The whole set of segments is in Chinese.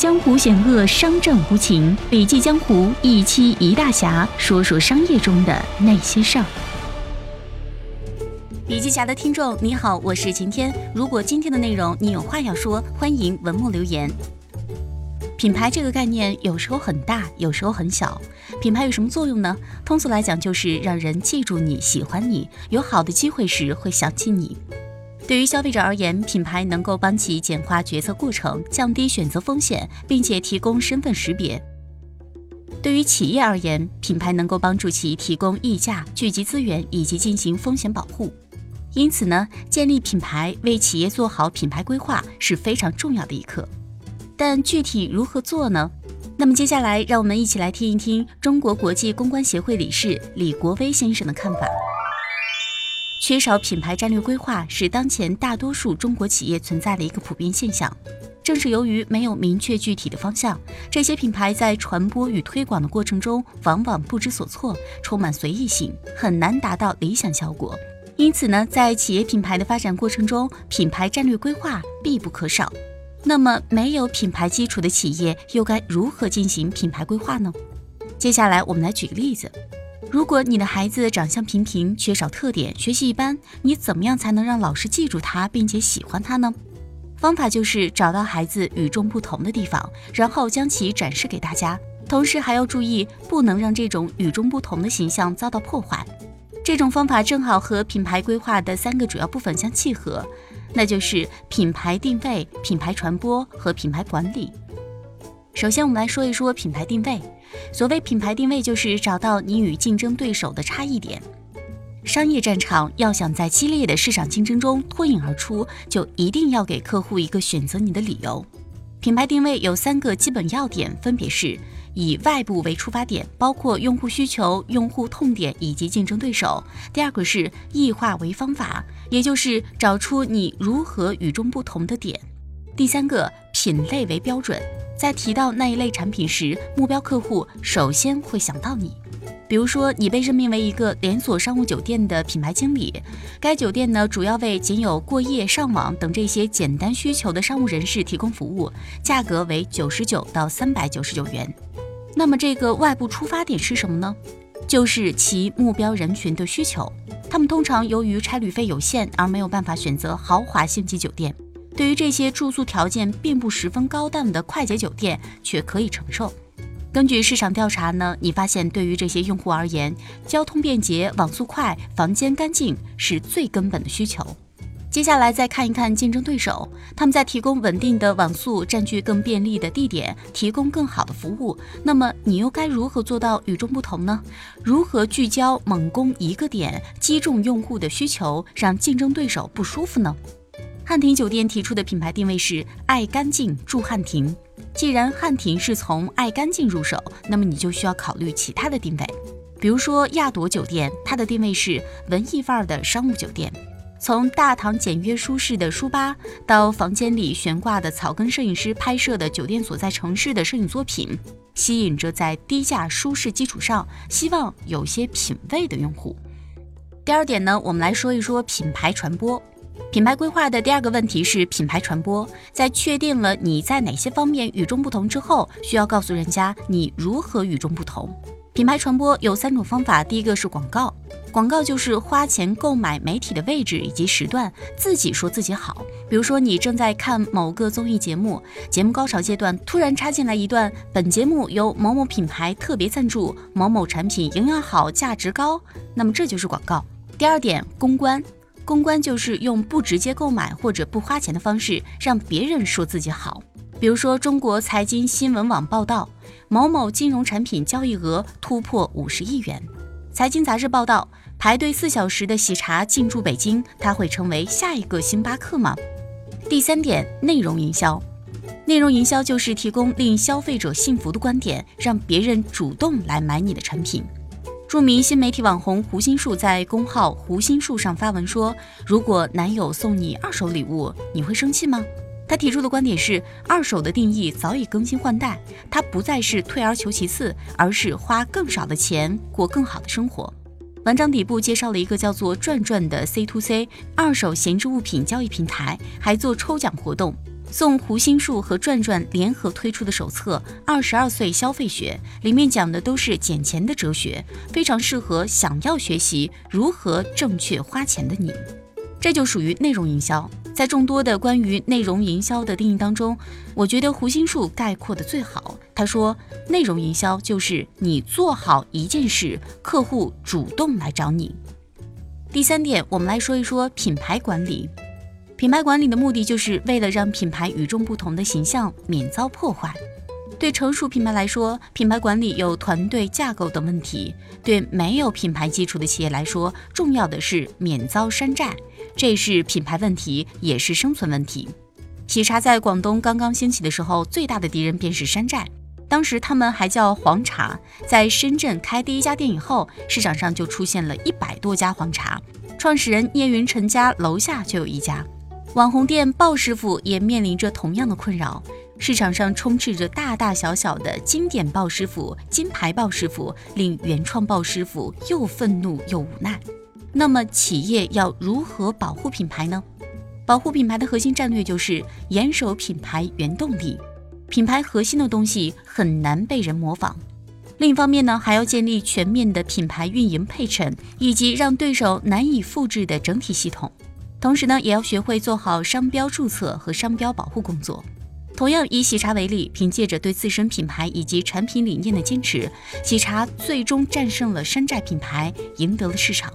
江湖险恶，商战无情。笔记江湖一期一大侠，说说商业中的那些事儿。笔记侠的听众你好，我是晴天。如果今天的内容你有话要说，欢迎文末留言。品牌这个概念有时候很大，有时候很小。品牌有什么作用呢？通俗来讲，就是让人记住你、喜欢你，有好的机会时会想起你。对于消费者而言，品牌能够帮其简化决策过程，降低选择风险，并且提供身份识别；对于企业而言，品牌能够帮助其提供溢价、聚集资源以及进行风险保护。因此呢，建立品牌为企业做好品牌规划是非常重要的一课。但具体如何做呢？那么接下来，让我们一起来听一听中国国际公关协会理事李国威先生的看法。缺少品牌战略规划是当前大多数中国企业存在的一个普遍现象。正是由于没有明确具体的方向，这些品牌在传播与推广的过程中往往不知所措，充满随意性，很难达到理想效果。因此呢，在企业品牌的发展过程中，品牌战略规划必不可少。那么，没有品牌基础的企业又该如何进行品牌规划呢？接下来，我们来举个例子。如果你的孩子长相平平，缺少特点，学习一般，你怎么样才能让老师记住他，并且喜欢他呢？方法就是找到孩子与众不同的地方，然后将其展示给大家。同时还要注意，不能让这种与众不同的形象遭到破坏。这种方法正好和品牌规划的三个主要部分相契合，那就是品牌定位、品牌传播和品牌管理。首先，我们来说一说品牌定位。所谓品牌定位，就是找到你与竞争对手的差异点。商业战场要想在激烈的市场竞争中脱颖而出，就一定要给客户一个选择你的理由。品牌定位有三个基本要点，分别是以外部为出发点，包括用户需求、用户痛点以及竞争对手；第二个是异化为方法，也就是找出你如何与众不同的点；第三个品类为标准。在提到那一类产品时，目标客户首先会想到你。比如说，你被任命为一个连锁商务酒店的品牌经理，该酒店呢主要为仅有过夜、上网等这些简单需求的商务人士提供服务，价格为九十九到三百九十九元。那么这个外部出发点是什么呢？就是其目标人群的需求。他们通常由于差旅费有限而没有办法选择豪华星级酒店。对于这些住宿条件并不十分高档的快捷酒店，却可以承受。根据市场调查呢，你发现对于这些用户而言，交通便捷、网速快、房间干净是最根本的需求。接下来再看一看竞争对手，他们在提供稳定的网速、占据更便利的地点、提供更好的服务。那么你又该如何做到与众不同呢？如何聚焦猛攻一个点，击中用户的需求，让竞争对手不舒服呢？汉庭酒店提出的品牌定位是“爱干净住汉庭”。既然汉庭是从爱干净入手，那么你就需要考虑其他的定位。比如说亚朵酒店，它的定位是文艺范儿的商务酒店。从大堂简约舒适的书吧，到房间里悬挂的草根摄影师拍摄的酒店所在城市的摄影作品，吸引着在低价舒适基础上希望有些品味的用户。第二点呢，我们来说一说品牌传播。品牌规划的第二个问题是品牌传播。在确定了你在哪些方面与众不同之后，需要告诉人家你如何与众不同。品牌传播有三种方法，第一个是广告，广告就是花钱购买媒体的位置以及时段，自己说自己好。比如说你正在看某个综艺节目，节目高潮阶段突然插进来一段，本节目由某某品牌特别赞助，某某产品营养好，价值高，那么这就是广告。第二点，公关。公关就是用不直接购买或者不花钱的方式让别人说自己好。比如说，中国财经新闻网报道，某某金融产品交易额突破五十亿元。财经杂志报道，排队四小时的喜茶进驻北京，它会成为下一个星巴克吗？第三点，内容营销。内容营销就是提供令消费者信服的观点，让别人主动来买你的产品。著名新媒体网红胡心树在公号“胡心树”上发文说：“如果男友送你二手礼物，你会生气吗？”他提出的观点是，二手的定义早已更新换代，它不再是退而求其次，而是花更少的钱过更好的生活。文章底部介绍了一个叫做“转转”的 C to C 二手闲置物品交易平台，还做抽奖活动。送胡心树和转转联合推出的手册《二十二岁消费学》，里面讲的都是捡钱的哲学，非常适合想要学习如何正确花钱的你。这就属于内容营销。在众多的关于内容营销的定义当中，我觉得胡心树概括的最好。他说，内容营销就是你做好一件事，客户主动来找你。第三点，我们来说一说品牌管理。品牌管理的目的就是为了让品牌与众不同的形象免遭破坏。对成熟品牌来说，品牌管理有团队架构等问题；对没有品牌基础的企业来说，重要的是免遭山寨。这是品牌问题，也是生存问题。喜茶在广东刚刚兴起的时候，最大的敌人便是山寨。当时他们还叫黄茶，在深圳开第一家店以后，市场上就出现了一百多家黄茶。创始人聂云辰家楼下就有一家。网红店鲍师傅也面临着同样的困扰，市场上充斥着大大小小的经典鲍师傅、金牌鲍师傅，令原创鲍师傅又愤怒又无奈。那么，企业要如何保护品牌呢？保护品牌的核心战略就是严守品牌原动力，品牌核心的东西很难被人模仿。另一方面呢，还要建立全面的品牌运营配衬，以及让对手难以复制的整体系统。同时呢，也要学会做好商标注册和商标保护工作。同样以喜茶为例，凭借着对自身品牌以及产品理念的坚持，喜茶最终战胜了山寨品牌，赢得了市场。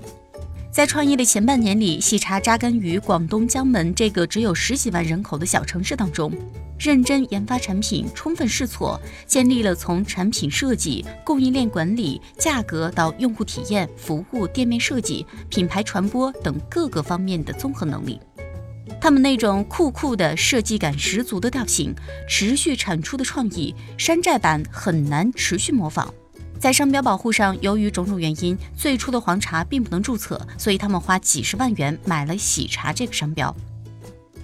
在创业的前半年里，喜茶扎根于广东江门这个只有十几万人口的小城市当中，认真研发产品，充分试错，建立了从产品设计、供应链管理、价格到用户体验、服务、店面设计、品牌传播等各个方面的综合能力。他们那种酷酷的设计感十足的调性，持续产出的创意，山寨版很难持续模仿。在商标保护上，由于种种原因，最初的黄茶并不能注册，所以他们花几十万元买了喜茶这个商标。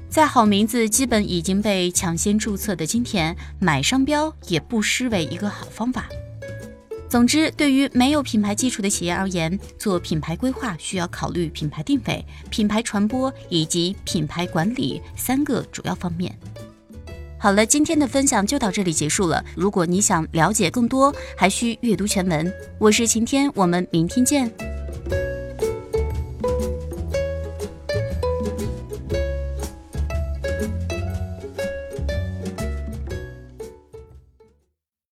在好名字基本已经被抢先注册的今天，买商标也不失为一个好方法。总之，对于没有品牌基础的企业而言，做品牌规划需要考虑品牌定位、品牌传播以及品牌管理三个主要方面。好了，今天的分享就到这里结束了。如果你想了解更多，还需阅读全文。我是晴天，我们明天见。